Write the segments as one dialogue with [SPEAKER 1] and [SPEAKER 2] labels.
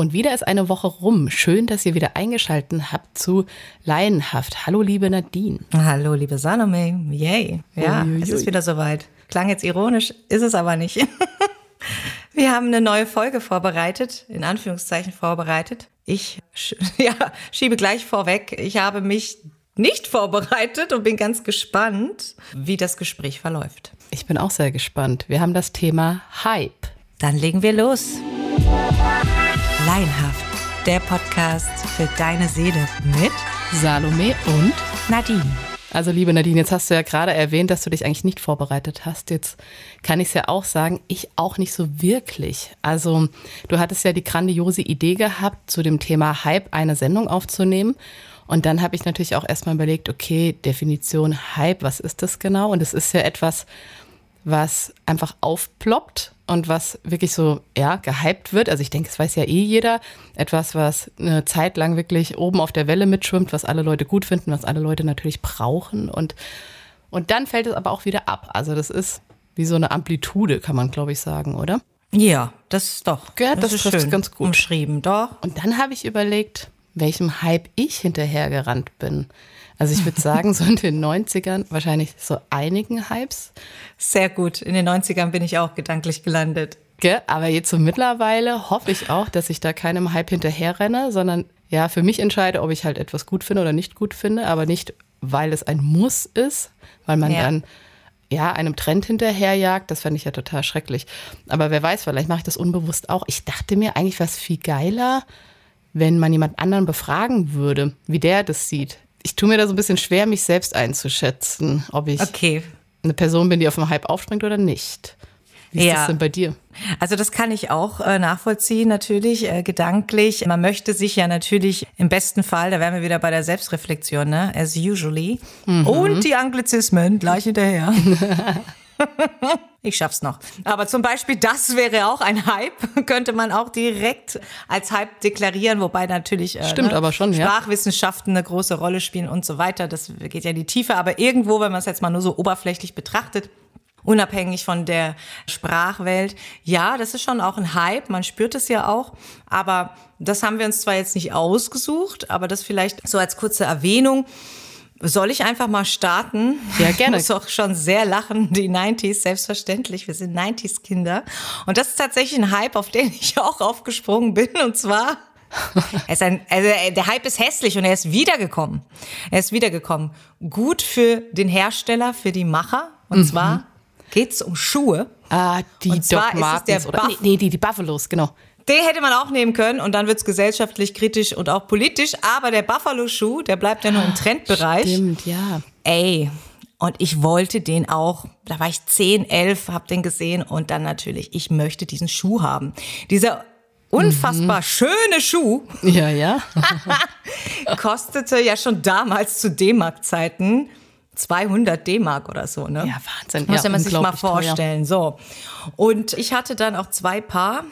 [SPEAKER 1] Und wieder ist eine Woche rum. Schön, dass ihr wieder eingeschaltet habt zu Laienhaft. Hallo, liebe Nadine.
[SPEAKER 2] Hallo, liebe Salome. Yay. Ja, Uiuiui. es ist wieder soweit. Klang jetzt ironisch, ist es aber nicht. Wir haben eine neue Folge vorbereitet, in Anführungszeichen vorbereitet. Ich ja, schiebe gleich vorweg. Ich habe mich nicht vorbereitet und bin ganz gespannt, wie das Gespräch verläuft.
[SPEAKER 1] Ich bin auch sehr gespannt. Wir haben das Thema Hype.
[SPEAKER 2] Dann legen wir los. Laienhaft, der Podcast für deine Seele mit
[SPEAKER 1] Salome und
[SPEAKER 2] Nadine.
[SPEAKER 1] Also liebe Nadine, jetzt hast du ja gerade erwähnt, dass du dich eigentlich nicht vorbereitet hast. Jetzt kann ich es ja auch sagen, ich auch nicht so wirklich. Also du hattest ja die grandiose Idee gehabt, zu dem Thema Hype eine Sendung aufzunehmen. Und dann habe ich natürlich auch erstmal überlegt, okay, Definition Hype, was ist das genau? Und es ist ja etwas, was einfach aufploppt und was wirklich so, ja, gehypt wird. Also ich denke, es weiß ja eh jeder. Etwas, was eine Zeit lang wirklich oben auf der Welle mitschwimmt, was alle Leute gut finden, was alle Leute natürlich brauchen. Und, und dann fällt es aber auch wieder ab. Also das ist wie so eine Amplitude, kann man, glaube ich, sagen, oder?
[SPEAKER 2] Ja, das ist doch.
[SPEAKER 1] Ja, das, das ist schön ganz gut.
[SPEAKER 2] Umschrieben, doch.
[SPEAKER 1] Und dann habe ich überlegt, welchem Hype ich hinterhergerannt bin. Also ich würde sagen, so in den 90ern wahrscheinlich so einigen Hypes.
[SPEAKER 2] Sehr gut. In den 90ern bin ich auch gedanklich gelandet.
[SPEAKER 1] Gell? Aber jetzt so mittlerweile hoffe ich auch, dass ich da keinem Hype hinterherrenne, sondern ja, für mich entscheide, ob ich halt etwas gut finde oder nicht gut finde, aber nicht, weil es ein Muss ist, weil man ja. dann ja, einem Trend hinterherjagt, das fände ich ja total schrecklich. Aber wer weiß, vielleicht mache ich das unbewusst auch. Ich dachte mir eigentlich, was viel geiler, wenn man jemand anderen befragen würde, wie der das sieht ich tue mir da so ein bisschen schwer, mich selbst einzuschätzen, ob ich
[SPEAKER 2] okay.
[SPEAKER 1] eine Person bin, die auf dem Hype aufspringt oder nicht. Wie ist ja. das denn bei dir?
[SPEAKER 2] Also das kann ich auch äh, nachvollziehen, natürlich, äh, gedanklich. Man möchte sich ja natürlich im besten Fall, da wären wir wieder bei der Selbstreflexion, ne? As usually. Mhm. Und die Anglizismen gleich hinterher. ich schaff's noch. Aber zum Beispiel, das wäre auch ein Hype, könnte man auch direkt als Hype deklarieren, wobei natürlich
[SPEAKER 1] äh, Stimmt, ne, aber schon,
[SPEAKER 2] Sprachwissenschaften eine große Rolle spielen und so weiter. Das geht ja in die Tiefe. Aber irgendwo, wenn man es jetzt mal nur so oberflächlich betrachtet, unabhängig von der Sprachwelt. Ja, das ist schon auch ein Hype, man spürt es ja auch, aber das haben wir uns zwar jetzt nicht ausgesucht, aber das vielleicht so als kurze Erwähnung. Soll ich einfach mal starten?
[SPEAKER 1] Ja, gerne.
[SPEAKER 2] Ich muss auch schon sehr lachen. Die 90s, selbstverständlich. Wir sind 90s-Kinder. Und das ist tatsächlich ein Hype, auf den ich auch aufgesprungen bin. Und zwar, ein, also der Hype ist hässlich und er ist wiedergekommen. Er ist wiedergekommen. Gut für den Hersteller, für die Macher. Und mhm. zwar geht's um Schuhe.
[SPEAKER 1] Ah, die und Doc Martens. Oder, nee, nee, die, die Buffalos, genau.
[SPEAKER 2] Den hätte man auch nehmen können und dann wird es gesellschaftlich kritisch und auch politisch. Aber der Buffalo-Schuh, der bleibt ja nur im Trendbereich.
[SPEAKER 1] Stimmt, ja.
[SPEAKER 2] Ey, und ich wollte den auch, da war ich 10, 11, hab den gesehen und dann natürlich, ich möchte diesen Schuh haben. Dieser unfassbar mhm. schöne Schuh.
[SPEAKER 1] Ja, ja.
[SPEAKER 2] kostete ja schon damals zu D-Mark-Zeiten 200 D-Mark oder so, ne?
[SPEAKER 1] Ja, Wahnsinn.
[SPEAKER 2] Muss ja, man sich mal vorstellen. Teuer. So. Und ich hatte dann auch zwei Paar.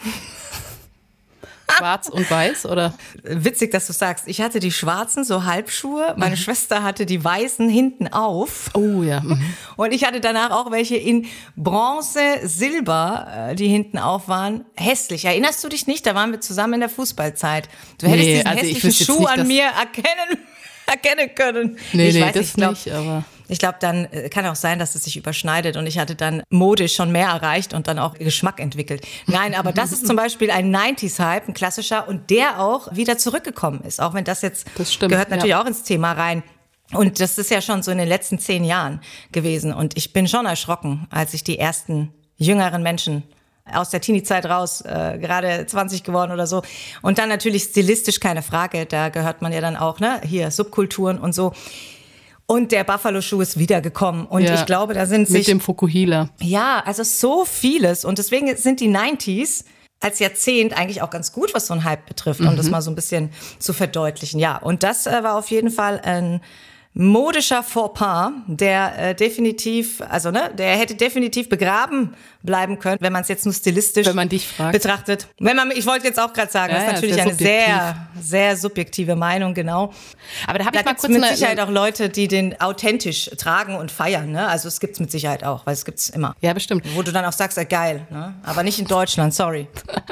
[SPEAKER 1] Schwarz und weiß, oder?
[SPEAKER 2] Witzig, dass du sagst. Ich hatte die schwarzen, so Halbschuhe. Meine mhm. Schwester hatte die weißen hinten auf.
[SPEAKER 1] Oh ja. Mhm.
[SPEAKER 2] Und ich hatte danach auch welche in Bronze, Silber, äh, die hinten auf waren. Hässlich. Erinnerst du dich nicht? Da waren wir zusammen in der Fußballzeit. Du hättest nee, diesen also hässlichen Schuh nicht, an mir erkennen, erkennen können.
[SPEAKER 1] Nee, ich nee, weiß, das glaub, nicht, aber.
[SPEAKER 2] Ich glaube, dann äh, kann auch sein, dass es sich überschneidet und ich hatte dann modisch schon mehr erreicht und dann auch Geschmack entwickelt. Nein, aber das ist zum Beispiel ein 90s-Hype, ein klassischer und der auch wieder zurückgekommen ist. Auch wenn das jetzt
[SPEAKER 1] das stimmt,
[SPEAKER 2] gehört natürlich ja. auch ins Thema rein. Und das ist ja schon so in den letzten zehn Jahren gewesen. Und ich bin schon erschrocken, als ich die ersten jüngeren Menschen aus der Teenie-Zeit raus, äh, gerade 20 geworden oder so. Und dann natürlich stilistisch keine Frage, da gehört man ja dann auch, ne, hier Subkulturen und so. Und der Buffalo-Schuh ist wiedergekommen. Und ja, ich glaube, da sind sich.
[SPEAKER 1] Mit dem Fukuhila.
[SPEAKER 2] Ja, also so vieles. Und deswegen sind die 90s als Jahrzehnt eigentlich auch ganz gut, was so ein Hype betrifft, um mhm. das mal so ein bisschen zu verdeutlichen. Ja, und das äh, war auf jeden Fall ein modischer Fauxpas, der äh, definitiv, also ne, der hätte definitiv begraben bleiben können, wenn man es jetzt nur stilistisch
[SPEAKER 1] wenn man dich fragt.
[SPEAKER 2] betrachtet. Wenn man, ich wollte jetzt auch gerade sagen, ja, das ist natürlich sehr eine sehr, sehr subjektive Meinung, genau. Aber da habe ich mal kurz mit eine, Sicherheit auch Leute, die den authentisch tragen und feiern. Ne? Also es gibt's mit Sicherheit auch, weil es gibt's immer.
[SPEAKER 1] Ja, bestimmt.
[SPEAKER 2] Wo du dann auch sagst, ja, geil, ne? aber nicht in Deutschland, sorry.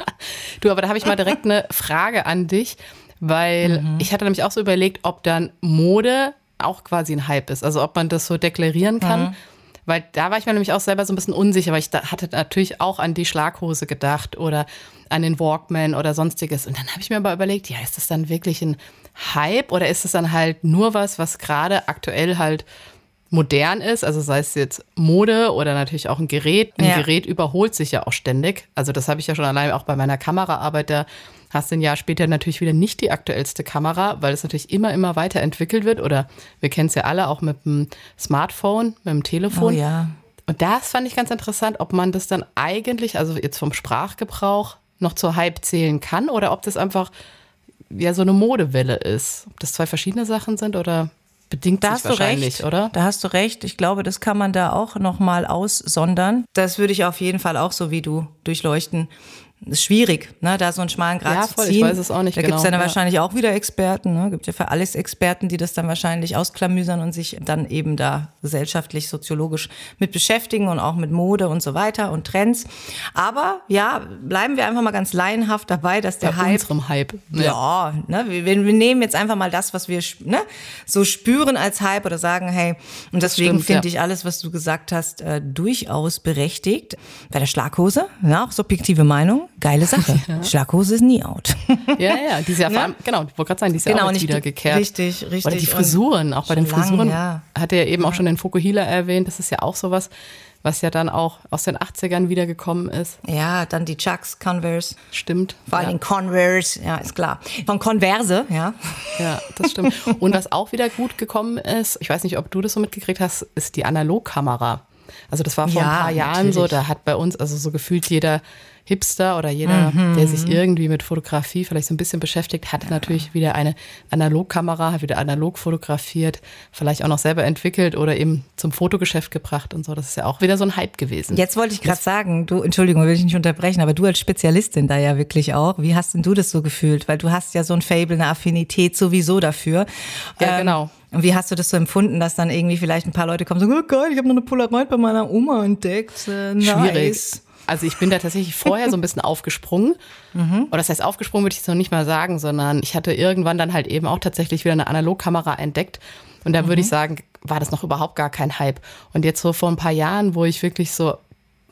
[SPEAKER 1] du, aber da habe ich mal direkt eine Frage an dich, weil mhm. ich hatte nämlich auch so überlegt, ob dann Mode auch quasi ein Hype ist. Also ob man das so deklarieren kann. Mhm. Weil da war ich mir nämlich auch selber so ein bisschen unsicher, weil ich da hatte natürlich auch an die Schlaghose gedacht oder an den Walkman oder sonstiges. Und dann habe ich mir aber überlegt, ja, ist das dann wirklich ein Hype oder ist es dann halt nur was, was gerade aktuell halt modern ist, also sei es jetzt Mode oder natürlich auch ein Gerät. Ein ja. Gerät überholt sich ja auch ständig. Also das habe ich ja schon allein auch bei meiner Kameraarbeit da hast du ein Jahr später natürlich wieder nicht die aktuellste Kamera, weil es natürlich immer, immer weiterentwickelt wird. Oder wir kennen es ja alle auch mit dem Smartphone, mit dem Telefon.
[SPEAKER 2] Oh ja.
[SPEAKER 1] Und das fand ich ganz interessant, ob man das dann eigentlich, also jetzt vom Sprachgebrauch, noch zur Hype zählen kann oder ob das einfach ja so eine Modewelle ist. Ob das zwei verschiedene Sachen sind oder bedingt da sich wahrscheinlich,
[SPEAKER 2] recht.
[SPEAKER 1] oder?
[SPEAKER 2] Da hast du recht. Ich glaube, das kann man da auch noch mal aussondern. Das würde ich auf jeden Fall auch so wie du durchleuchten ist schwierig, ne, da so einen schmalen Grad ja, voll, zu ziehen.
[SPEAKER 1] Ich weiß es auch nicht
[SPEAKER 2] da
[SPEAKER 1] genau.
[SPEAKER 2] gibt es dann
[SPEAKER 1] ja.
[SPEAKER 2] wahrscheinlich auch wieder Experten, ne? gibt ja für alles Experten, die das dann wahrscheinlich ausklamüsern und sich dann eben da gesellschaftlich, soziologisch mit beschäftigen und auch mit Mode und so weiter und Trends. Aber ja, bleiben wir einfach mal ganz laienhaft dabei, dass der
[SPEAKER 1] Bei
[SPEAKER 2] Hype.
[SPEAKER 1] unserem Hype.
[SPEAKER 2] Ja, ja ne, wir, wir, nehmen jetzt einfach mal das, was wir ne, so spüren als Hype oder sagen, hey, und deswegen finde ja. ich alles, was du gesagt hast, äh, durchaus berechtigt. Bei der Schlaghose, ja, auch subjektive Meinung geile Sache. Ja. Schlaghose ist nie out.
[SPEAKER 1] Ja, ja, die ist ja, ne? genau, ich wollte gerade sagen, die ist genau, ja auch wieder gekehrt.
[SPEAKER 2] Richtig, richtig.
[SPEAKER 1] Oder die Frisuren, auch bei den Frisuren, lang, ja. hat er eben auch schon den Fokuhila erwähnt, das ist ja auch sowas, was ja dann auch aus den 80ern wiedergekommen ist.
[SPEAKER 2] Ja, dann die Chucks, Converse.
[SPEAKER 1] Stimmt.
[SPEAKER 2] Vor allem ja. Converse, ja, ist klar. Von Converse, ja.
[SPEAKER 1] Ja, das stimmt. Und was auch wieder gut gekommen ist, ich weiß nicht, ob du das so mitgekriegt hast, ist die Analogkamera. Also das war vor ja, ein paar Jahren natürlich. so, da hat bei uns also so gefühlt jeder Hipster oder jeder, mhm. der sich irgendwie mit Fotografie vielleicht so ein bisschen beschäftigt, hat natürlich wieder eine Analogkamera, hat wieder analog fotografiert, vielleicht auch noch selber entwickelt oder eben zum Fotogeschäft gebracht und so. Das ist ja auch wieder so ein Hype gewesen.
[SPEAKER 2] Jetzt wollte ich gerade sagen, du, Entschuldigung, will ich nicht unterbrechen, aber du als Spezialistin da ja wirklich auch. Wie hast denn du das so gefühlt? Weil du hast ja so ein Fable, eine Affinität sowieso dafür.
[SPEAKER 1] Ja, ähm, genau.
[SPEAKER 2] Und wie hast du das so empfunden, dass dann irgendwie vielleicht ein paar Leute kommen und sagen, oh geil, ich habe noch eine Polaroid bei meiner Oma entdeckt. Äh, nice.
[SPEAKER 1] Schwierig. Also ich bin da tatsächlich vorher so ein bisschen aufgesprungen. Mhm. Oder das heißt, aufgesprungen würde ich jetzt noch nicht mal sagen, sondern ich hatte irgendwann dann halt eben auch tatsächlich wieder eine Analogkamera entdeckt. Und da mhm. würde ich sagen, war das noch überhaupt gar kein Hype. Und jetzt so vor ein paar Jahren, wo ich wirklich so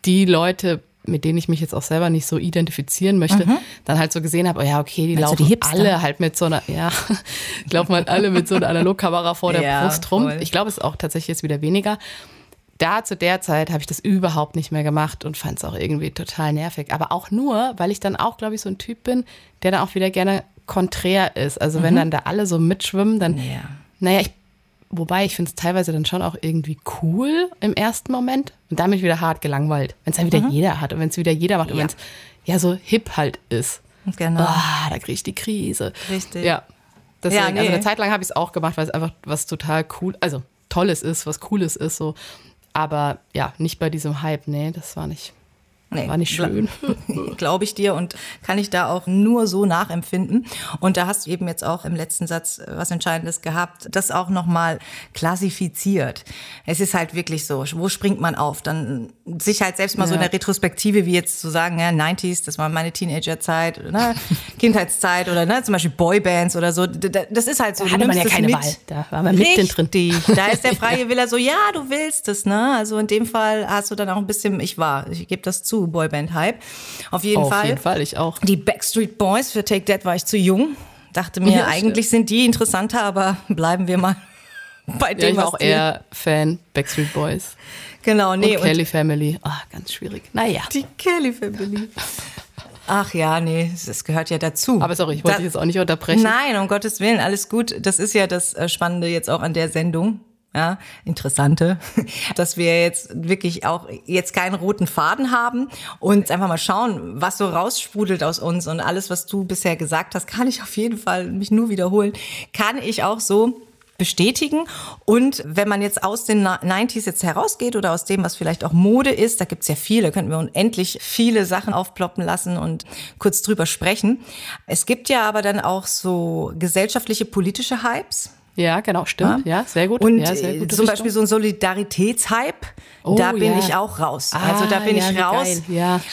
[SPEAKER 1] die Leute mit denen ich mich jetzt auch selber nicht so identifizieren möchte, mhm. dann halt so gesehen habe, oh ja, okay, die Meinst laufen die alle halt mit so einer, ja, laufen halt alle mit so einer Analogkamera vor der ja, Brust rum. Voll. Ich glaube, es ist auch tatsächlich jetzt wieder weniger da zu der Zeit habe ich das überhaupt nicht mehr gemacht und fand es auch irgendwie total nervig. Aber auch nur, weil ich dann auch, glaube ich, so ein Typ bin, der dann auch wieder gerne konträr ist. Also mhm. wenn dann da alle so mitschwimmen, dann, ja. naja, ich, wobei ich finde es teilweise dann schon auch irgendwie cool im ersten Moment und damit wieder hart gelangweilt. Wenn es dann wieder mhm. jeder hat und wenn es wieder jeder macht ja. und wenn es ja so hip halt ist.
[SPEAKER 2] Genau.
[SPEAKER 1] Oh, da kriege ich die Krise.
[SPEAKER 2] Richtig.
[SPEAKER 1] Ja. Deswegen, ja, nee. also eine Zeit lang habe ich es auch gemacht, weil es einfach was total cool, also Tolles ist, was Cooles ist. So. Aber ja, nicht bei diesem Hype. Nee, das war nicht. Nee, war nicht schön.
[SPEAKER 2] Glaube ich dir und kann ich da auch nur so nachempfinden. Und da hast du eben jetzt auch im letzten Satz was Entscheidendes gehabt, das auch nochmal klassifiziert. Es ist halt wirklich so, wo springt man auf? Dann sich halt selbst mal ja. so in der Retrospektive, wie jetzt zu sagen, ja, 90s, das war meine Teenagerzeit, ne, Kindheitszeit oder ne, zum Beispiel Boybands oder so. Das ist halt so.
[SPEAKER 1] Da hatte man ja keine mit. Wahl. Da war man mitten drin.
[SPEAKER 2] Da ist der freie Wille so, ja, du willst es, ne? Also in dem Fall hast du dann auch ein bisschen, ich war, ich gebe das zu, Boyband-Hype. Auf jeden
[SPEAKER 1] Auf
[SPEAKER 2] Fall.
[SPEAKER 1] Auf jeden Fall, ich auch.
[SPEAKER 2] Die Backstreet Boys für Take That war ich zu jung. Dachte mir, ja, eigentlich sind die interessanter, aber bleiben wir mal bei dem,
[SPEAKER 1] ja, ich war auch eher Fan Backstreet Boys.
[SPEAKER 2] Genau, nee.
[SPEAKER 1] Und Kelly und Family. Ah, ganz schwierig. Naja.
[SPEAKER 2] Die Kelly Family. Ach ja, nee, das gehört ja dazu.
[SPEAKER 1] Aber sorry, ich wollte dich jetzt auch nicht unterbrechen.
[SPEAKER 2] Nein, um Gottes Willen, alles gut. Das ist ja das äh, Spannende jetzt auch an der Sendung ja, interessante, dass wir jetzt wirklich auch jetzt keinen roten Faden haben und einfach mal schauen, was so raussprudelt aus uns und alles, was du bisher gesagt hast, kann ich auf jeden Fall mich nur wiederholen, kann ich auch so bestätigen. Und wenn man jetzt aus den 90s jetzt herausgeht oder aus dem, was vielleicht auch Mode ist, da gibt's ja viele, könnten wir unendlich viele Sachen aufploppen lassen und kurz drüber sprechen. Es gibt ja aber dann auch so gesellschaftliche, politische Hypes.
[SPEAKER 1] Ja, genau, stimmt. Ja, ja sehr gut.
[SPEAKER 2] Und
[SPEAKER 1] ja, sehr
[SPEAKER 2] zum Richtung. Beispiel so ein Solidaritätshype, oh, da bin ja. ich auch raus. Ah, also da bin ja, ich raus,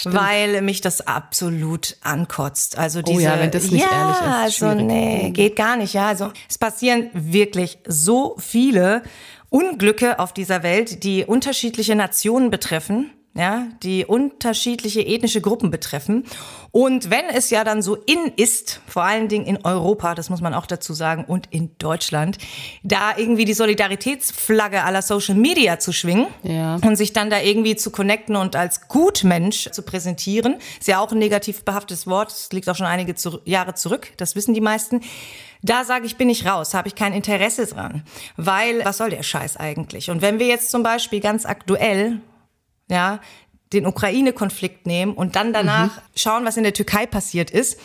[SPEAKER 2] weil mich das absolut ankotzt. Also diese,
[SPEAKER 1] oh ja, wenn das nicht ehrlich ist.
[SPEAKER 2] Also schwierig. nee, geht gar nicht. Ja, also es passieren wirklich so viele Unglücke auf dieser Welt, die unterschiedliche Nationen betreffen ja, die unterschiedliche ethnische Gruppen betreffen. Und wenn es ja dann so in ist, vor allen Dingen in Europa, das muss man auch dazu sagen, und in Deutschland, da irgendwie die Solidaritätsflagge aller Social Media zu schwingen ja. und sich dann da irgendwie zu connecten und als Gutmensch zu präsentieren, ist ja auch ein negativ behaftetes Wort, das liegt auch schon einige Jahre zurück, das wissen die meisten. Da sage ich, bin ich raus, habe ich kein Interesse dran, weil was soll der Scheiß eigentlich? Und wenn wir jetzt zum Beispiel ganz aktuell ja, den Ukraine-Konflikt nehmen und dann danach mhm. schauen, was in der Türkei passiert ist.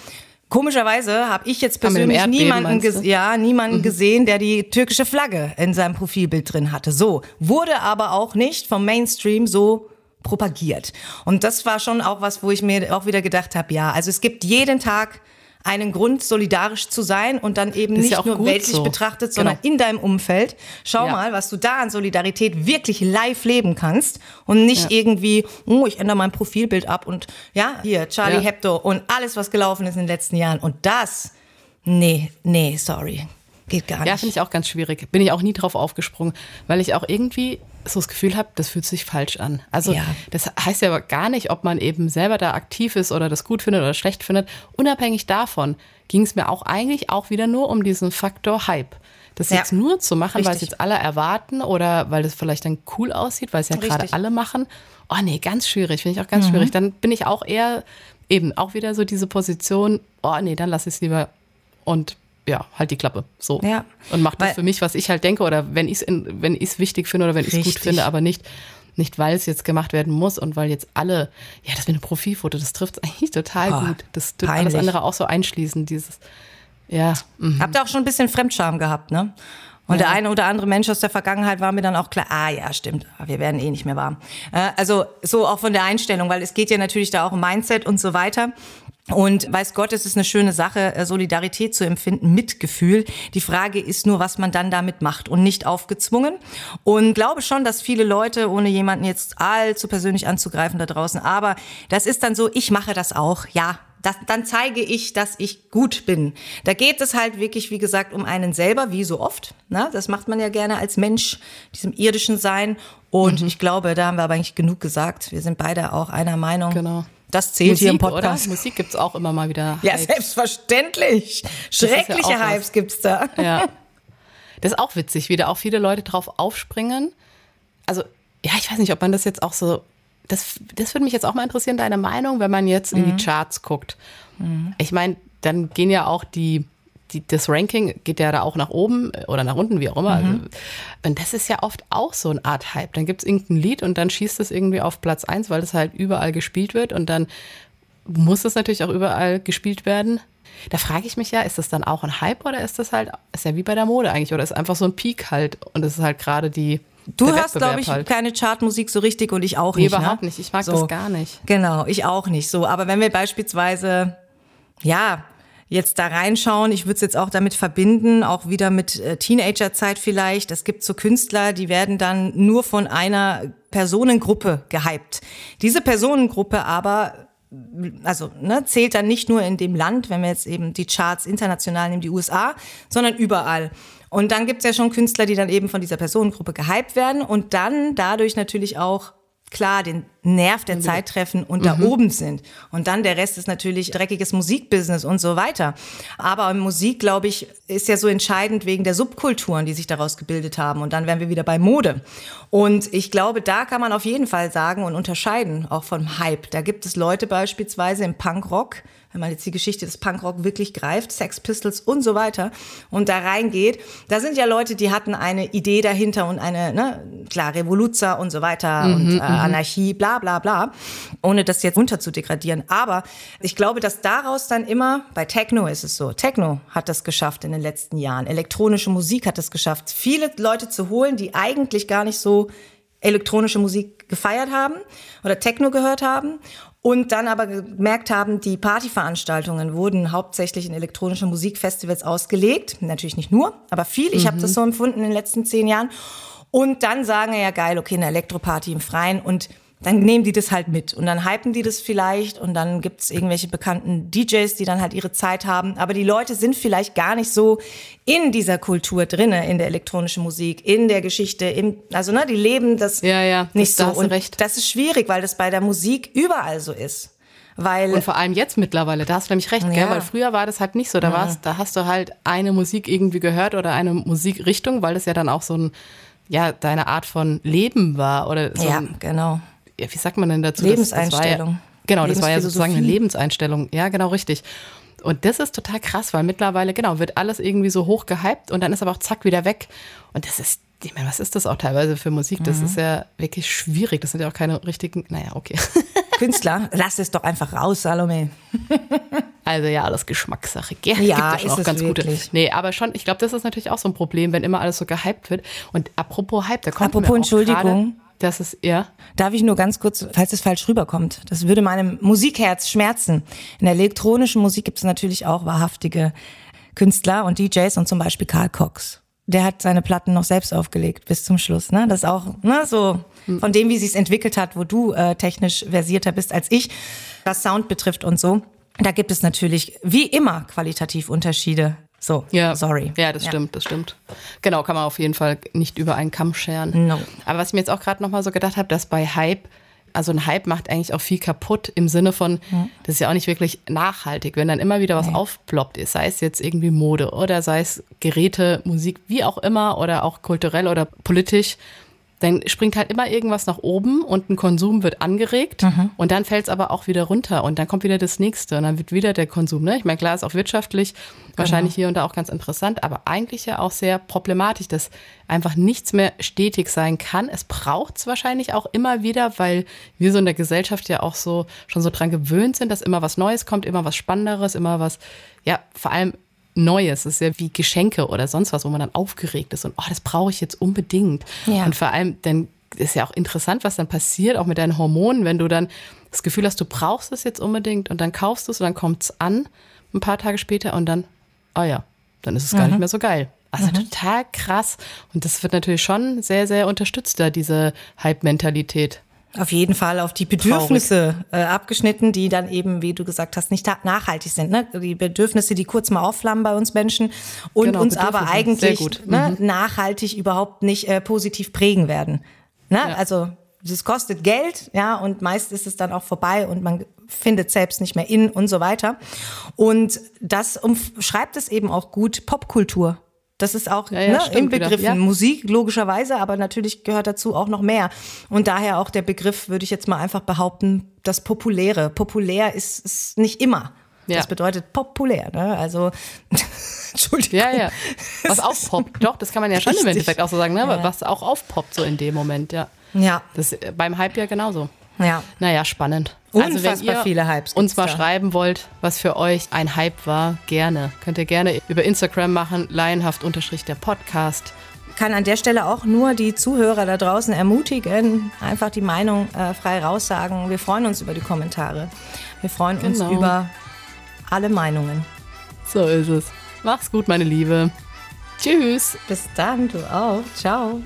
[SPEAKER 2] Komischerweise habe ich jetzt persönlich niemanden, ges ja, niemanden mhm. gesehen, der die türkische Flagge in seinem Profilbild drin hatte. So, wurde aber auch nicht vom Mainstream so propagiert. Und das war schon auch was, wo ich mir auch wieder gedacht habe, ja, also es gibt jeden Tag einen Grund, solidarisch zu sein und dann eben nicht ja nur weltlich so. betrachtet, sondern genau. in deinem Umfeld. Schau ja. mal, was du da an Solidarität wirklich live leben kannst und nicht ja. irgendwie, oh, ich ändere mein Profilbild ab und ja, hier, Charlie Hebdo und alles, was gelaufen ist in den letzten Jahren. Und das, nee, nee, sorry. Geht gar nicht.
[SPEAKER 1] Ja, finde ich auch ganz schwierig. Bin ich auch nie drauf aufgesprungen, weil ich auch irgendwie so das Gefühl habe, das fühlt sich falsch an. Also ja. das heißt ja aber gar nicht, ob man eben selber da aktiv ist oder das gut findet oder schlecht findet. Unabhängig davon ging es mir auch eigentlich auch wieder nur um diesen Faktor Hype. Das ja. jetzt nur zu machen, weil es jetzt alle erwarten oder weil das vielleicht dann cool aussieht, weil es ja gerade alle machen. Oh nee, ganz schwierig, finde ich auch ganz mhm. schwierig. Dann bin ich auch eher eben auch wieder so diese Position, oh nee, dann lass ich es lieber und ja, halt die Klappe. So. Ja. Und macht das für mich, was ich halt denke, oder wenn ich es wenn ich's wichtig finde oder wenn ich es gut finde, aber nicht, nicht weil es jetzt gemacht werden muss und weil jetzt alle, ja, das mit einem Profilfoto, das trifft eigentlich total oh, gut. Das tut alles andere auch so einschließen, dieses, ja.
[SPEAKER 2] Mhm. Habt ihr auch schon ein bisschen Fremdscham gehabt, ne? Und ja. der eine oder andere Mensch aus der Vergangenheit war mir dann auch klar, ah ja, stimmt, wir werden eh nicht mehr warm. Äh, also so auch von der Einstellung, weil es geht ja natürlich da auch um Mindset und so weiter. Und weiß Gott, es ist eine schöne Sache, äh, Solidarität zu empfinden, Mitgefühl. Die Frage ist nur, was man dann damit macht und nicht aufgezwungen. Und glaube schon, dass viele Leute, ohne jemanden jetzt allzu persönlich anzugreifen da draußen, aber das ist dann so, ich mache das auch, ja. Das, dann zeige ich, dass ich gut bin. Da geht es halt wirklich, wie gesagt, um einen selber, wie so oft. Ne? Das macht man ja gerne als Mensch, diesem irdischen Sein. Und mhm. ich glaube, da haben wir aber eigentlich genug gesagt. Wir sind beide auch einer Meinung.
[SPEAKER 1] Genau.
[SPEAKER 2] Das zählt
[SPEAKER 1] Musik,
[SPEAKER 2] hier im Podcast.
[SPEAKER 1] Oder? Musik gibt's auch immer mal wieder.
[SPEAKER 2] Ja, Hypes. selbstverständlich. Schreckliche ja Hypes gibt's da.
[SPEAKER 1] Ja. Das ist auch witzig, wie da auch viele Leute drauf aufspringen. Also, ja, ich weiß nicht, ob man das jetzt auch so. Das, das würde mich jetzt auch mal interessieren, deine Meinung, wenn man jetzt mhm. in die mhm. Charts guckt. Mhm. Ich meine, dann gehen ja auch die die, das Ranking geht ja da auch nach oben oder nach unten, wie auch immer. Mhm. Und das ist ja oft auch so eine Art Hype. Dann gibt es irgendein Lied und dann schießt es irgendwie auf Platz 1, weil es halt überall gespielt wird und dann muss es natürlich auch überall gespielt werden. Da frage ich mich ja, ist das dann auch ein Hype oder ist das halt, ist ja wie bei der Mode eigentlich oder ist einfach so ein Peak halt und es ist halt gerade die.
[SPEAKER 2] Du hörst, glaube ich, halt. keine Chartmusik so richtig und ich auch nicht.
[SPEAKER 1] Ne? überhaupt
[SPEAKER 2] ne?
[SPEAKER 1] nicht. Ich mag
[SPEAKER 2] so.
[SPEAKER 1] das gar nicht.
[SPEAKER 2] Genau, ich auch nicht so. Aber wenn wir beispielsweise, ja, jetzt da reinschauen. Ich würde es jetzt auch damit verbinden, auch wieder mit äh, Teenagerzeit vielleicht. Es gibt so Künstler, die werden dann nur von einer Personengruppe gehypt. Diese Personengruppe aber also ne, zählt dann nicht nur in dem Land, wenn wir jetzt eben die Charts international nehmen, die USA, sondern überall. Und dann gibt's ja schon Künstler, die dann eben von dieser Personengruppe gehypt werden und dann dadurch natürlich auch klar den Nerv der Zeit treffen und mhm. da oben sind. Und dann der Rest ist natürlich dreckiges Musikbusiness und so weiter. Aber Musik, glaube ich, ist ja so entscheidend wegen der Subkulturen, die sich daraus gebildet haben. Und dann wären wir wieder bei Mode. Und ich glaube, da kann man auf jeden Fall sagen und unterscheiden, auch vom Hype. Da gibt es Leute beispielsweise im Punkrock, wenn man jetzt die Geschichte des Punkrock wirklich greift, Sex Pistols und so weiter und da reingeht, da sind ja Leute, die hatten eine Idee dahinter und eine, ne, klar, Revoluzer und so weiter mhm, und äh, mhm. Anarchie, bla bla bla, ohne das jetzt runter zu degradieren. Aber ich glaube, dass daraus dann immer, bei Techno ist es so, Techno hat das geschafft in den letzten Jahren, elektronische Musik hat es geschafft, viele Leute zu holen, die eigentlich gar nicht so elektronische Musik gefeiert haben oder Techno gehört haben und dann aber gemerkt haben, die Partyveranstaltungen wurden hauptsächlich in elektronische Musikfestivals ausgelegt. Natürlich nicht nur, aber viel. Ich mhm. habe das so empfunden in den letzten zehn Jahren. Und dann sagen ja geil, okay, eine Elektroparty im Freien und dann nehmen die das halt mit und dann hypen die das vielleicht und dann gibt's irgendwelche bekannten DJs, die dann halt ihre Zeit haben. Aber die Leute sind vielleicht gar nicht so in dieser Kultur drinne, in der elektronischen Musik, in der Geschichte, in, also ne, die leben das
[SPEAKER 1] ja, ja,
[SPEAKER 2] nicht
[SPEAKER 1] das,
[SPEAKER 2] so.
[SPEAKER 1] und recht.
[SPEAKER 2] das ist schwierig, weil das bei der Musik überall so ist. Weil
[SPEAKER 1] und vor allem jetzt mittlerweile, da hast du nämlich recht, ja. gell? weil früher war das halt nicht so. Da, war's, da hast du halt eine Musik irgendwie gehört oder eine Musikrichtung, weil das ja dann auch so ein, ja, deine Art von Leben war oder so.
[SPEAKER 2] Ja, genau
[SPEAKER 1] ja, wie sagt man denn dazu?
[SPEAKER 2] Lebenseinstellung.
[SPEAKER 1] Das, das ja, genau, das war ja sozusagen eine Lebenseinstellung. Ja, genau, richtig. Und das ist total krass, weil mittlerweile, genau, wird alles irgendwie so hoch gehypt und dann ist aber auch zack wieder weg. Und das ist, ich meine, was ist das auch teilweise für Musik? Das mhm. ist ja wirklich schwierig. Das sind ja auch keine richtigen, naja, okay.
[SPEAKER 2] Künstler, lass es doch einfach raus, Salome.
[SPEAKER 1] Also ja, alles Geschmackssache. Gell?
[SPEAKER 2] Ja, Gibt ist auch ganz wirklich.
[SPEAKER 1] gute. Nee, aber schon, ich glaube, das ist natürlich auch so ein Problem, wenn immer alles so gehypt wird. Und apropos Hype, da kommt
[SPEAKER 2] Apropos Entschuldigung.
[SPEAKER 1] Das ist, ja.
[SPEAKER 2] Darf ich nur ganz kurz, falls es falsch rüberkommt, das würde meinem Musikherz schmerzen. In der elektronischen Musik gibt es natürlich auch wahrhaftige Künstler und DJs und zum Beispiel Karl Cox. Der hat seine Platten noch selbst aufgelegt bis zum Schluss. Ne? Das ist auch ne, so von dem, wie sich's entwickelt hat, wo du äh, technisch versierter bist als ich, was Sound betrifft und so. Da gibt es natürlich wie immer qualitativ Unterschiede so,
[SPEAKER 1] ja.
[SPEAKER 2] sorry.
[SPEAKER 1] Ja, das ja. stimmt, das stimmt. Genau, kann man auf jeden Fall nicht über einen Kamm scheren.
[SPEAKER 2] No.
[SPEAKER 1] Aber was ich mir jetzt auch gerade nochmal so gedacht habe, dass bei Hype, also ein Hype macht eigentlich auch viel kaputt im Sinne von, mhm. das ist ja auch nicht wirklich nachhaltig, wenn dann immer wieder was nee. aufploppt ist, sei es jetzt irgendwie Mode oder sei es Geräte, Musik, wie auch immer oder auch kulturell oder politisch dann springt halt immer irgendwas nach oben und ein Konsum wird angeregt mhm. und dann fällt es aber auch wieder runter und dann kommt wieder das nächste und dann wird wieder der Konsum. Ne? Ich meine, klar ist auch wirtschaftlich genau. wahrscheinlich hier und da auch ganz interessant, aber eigentlich ja auch sehr problematisch, dass einfach nichts mehr stetig sein kann. Es braucht es wahrscheinlich auch immer wieder, weil wir so in der Gesellschaft ja auch so schon so dran gewöhnt sind, dass immer was Neues kommt, immer was Spannenderes, immer was, ja, vor allem Neues. Es ist ja wie Geschenke oder sonst was, wo man dann aufgeregt ist und oh, das brauche ich jetzt unbedingt. Ja. Und vor allem, dann ist ja auch interessant, was dann passiert, auch mit deinen Hormonen, wenn du dann das Gefühl hast, du brauchst es jetzt unbedingt und dann kaufst du es und dann kommt es an, ein paar Tage später und dann, oh ja, dann ist es mhm. gar nicht mehr so geil. Also mhm. total krass. Und das wird natürlich schon sehr, sehr unterstützt, da diese Hype-Mentalität.
[SPEAKER 2] Auf jeden Fall auf die Bedürfnisse äh, abgeschnitten, die dann eben, wie du gesagt hast, nicht nachhaltig sind. Ne? Die Bedürfnisse, die kurz mal aufflammen bei uns Menschen und genau, uns aber eigentlich ne, mhm. nachhaltig überhaupt nicht äh, positiv prägen werden. Ne? Ja. Also das kostet Geld, ja, und meist ist es dann auch vorbei und man findet selbst nicht mehr in und so weiter. Und das umschreibt es eben auch gut Popkultur. Das ist auch ja, ja, ne, im Begriff ja. Musik, logischerweise, aber natürlich gehört dazu auch noch mehr. Und daher auch der Begriff, würde ich jetzt mal einfach behaupten, das Populäre. Populär ist, ist nicht immer. Das bedeutet populär. Ne? Also,
[SPEAKER 1] Entschuldigung. Ja, ja. Was aufpoppt. Doch, das kann man ja schon im Endeffekt auch so sagen. Ne? Was auch aufpoppt so in dem Moment, ja.
[SPEAKER 2] Ja.
[SPEAKER 1] Das beim Hype ja genauso.
[SPEAKER 2] Ja.
[SPEAKER 1] Naja, spannend.
[SPEAKER 2] Unfassbar also wenn ihr
[SPEAKER 1] viele
[SPEAKER 2] Hypes
[SPEAKER 1] uns mal da. schreiben wollt, was für euch ein Hype war, gerne. Könnt ihr gerne über Instagram machen, laienhaft unterstrich der Podcast.
[SPEAKER 2] Kann an der Stelle auch nur die Zuhörer da draußen ermutigen, einfach die Meinung äh, frei raussagen. Wir freuen uns über die Kommentare. Wir freuen genau. uns über alle Meinungen.
[SPEAKER 1] So ist es. Mach's gut, meine Liebe. Tschüss.
[SPEAKER 2] Bis dann, du auch. Ciao.